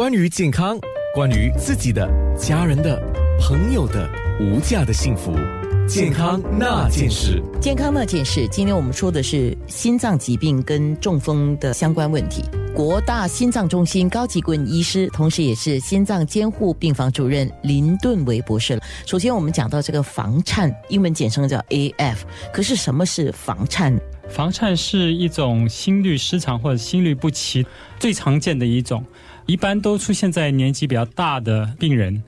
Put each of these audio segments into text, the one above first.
关于健康，关于自己的、家人的、朋友的无价的幸福，健康那件事。健康那件事，今天我们说的是心脏疾病跟中风的相关问题。国大心脏中心高级顾问医师，同时也是心脏监护病房主任林顿维博士。首先，我们讲到这个房颤，英文简称叫 AF。可是什么是房颤？房颤是一种心律失常或者心律不齐最常见的一种，一般都出现在年纪比较大的病人。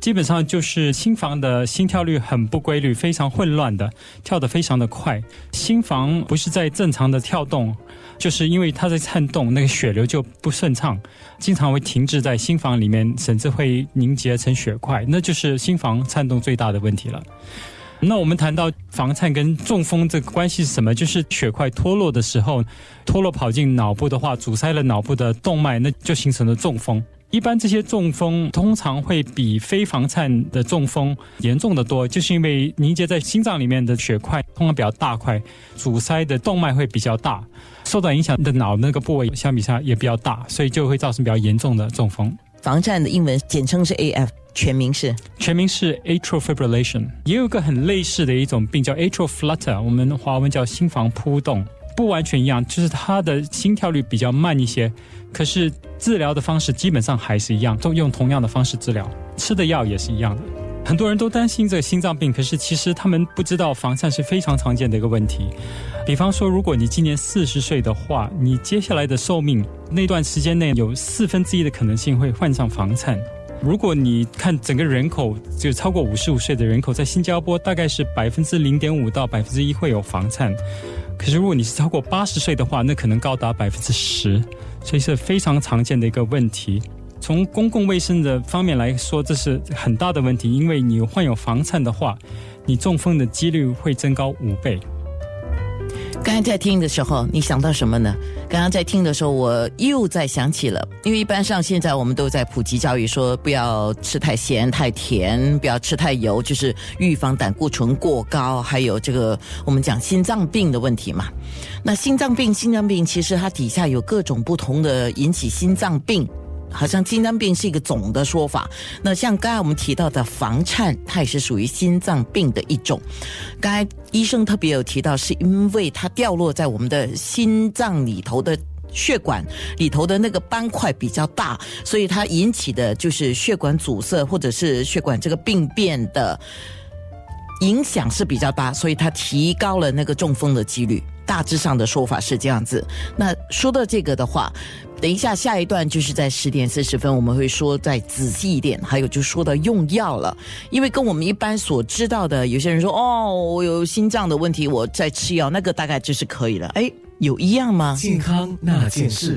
基本上就是心房的心跳率很不规律，非常混乱的，跳得非常的快。心房不是在正常的跳动，就是因为它在颤动，那个血流就不顺畅，经常会停滞在心房里面，甚至会凝结成血块，那就是心房颤动最大的问题了。那我们谈到房颤跟中风这个关系是什么？就是血块脱落的时候，脱落跑进脑部的话，阻塞了脑部的动脉，那就形成了中风。一般这些中风通常会比非房颤的中风严重的多，就是因为凝结在心脏里面的血块通常比较大块，阻塞的动脉会比较大，受到影响的脑那个部位相比下也比较大，所以就会造成比较严重的中风。房颤的英文简称是 AF，全名是全名是 atrial fibrillation，也有个很类似的一种病叫 atrial flutter，我们华文叫心房扑动，不完全一样，就是它的心跳率比较慢一些，可是治疗的方式基本上还是一样，都用同样的方式治疗，吃的药也是一样的。很多人都担心这个心脏病，可是其实他们不知道房颤是非常常见的一个问题。比方说，如果你今年四十岁的话，你接下来的寿命那段时间内有四分之一的可能性会患上房颤。如果你看整个人口，就超过五十五岁的人口，在新加坡大概是百分之零点五到百分之一会有房颤。可是如果你是超过八十岁的话，那可能高达百分之十，所以是非常常见的一个问题。从公共卫生的方面来说，这是很大的问题，因为你患有房颤的话，你中风的几率会增高五倍。刚才在听的时候，你想到什么呢？刚刚在听的时候，我又在想起了，因为一般上现在我们都在普及教育，说不要吃太咸、太甜，不要吃太油，就是预防胆固醇过高，还有这个我们讲心脏病的问题嘛。那心脏病，心脏病其实它底下有各种不同的引起心脏病。好像心脏病是一个总的说法，那像刚才我们提到的房颤，它也是属于心脏病的一种。刚才医生特别有提到，是因为它掉落在我们的心脏里头的血管里头的那个斑块比较大，所以它引起的就是血管阻塞或者是血管这个病变的影响是比较大，所以它提高了那个中风的几率。大致上的说法是这样子。那说到这个的话，等一下下一段就是在十点四十分，我们会说再仔细一点。还有就说到用药了，因为跟我们一般所知道的，有些人说哦，我有心脏的问题，我在吃药，那个大概就是可以了。哎，有一样吗？健康那件事。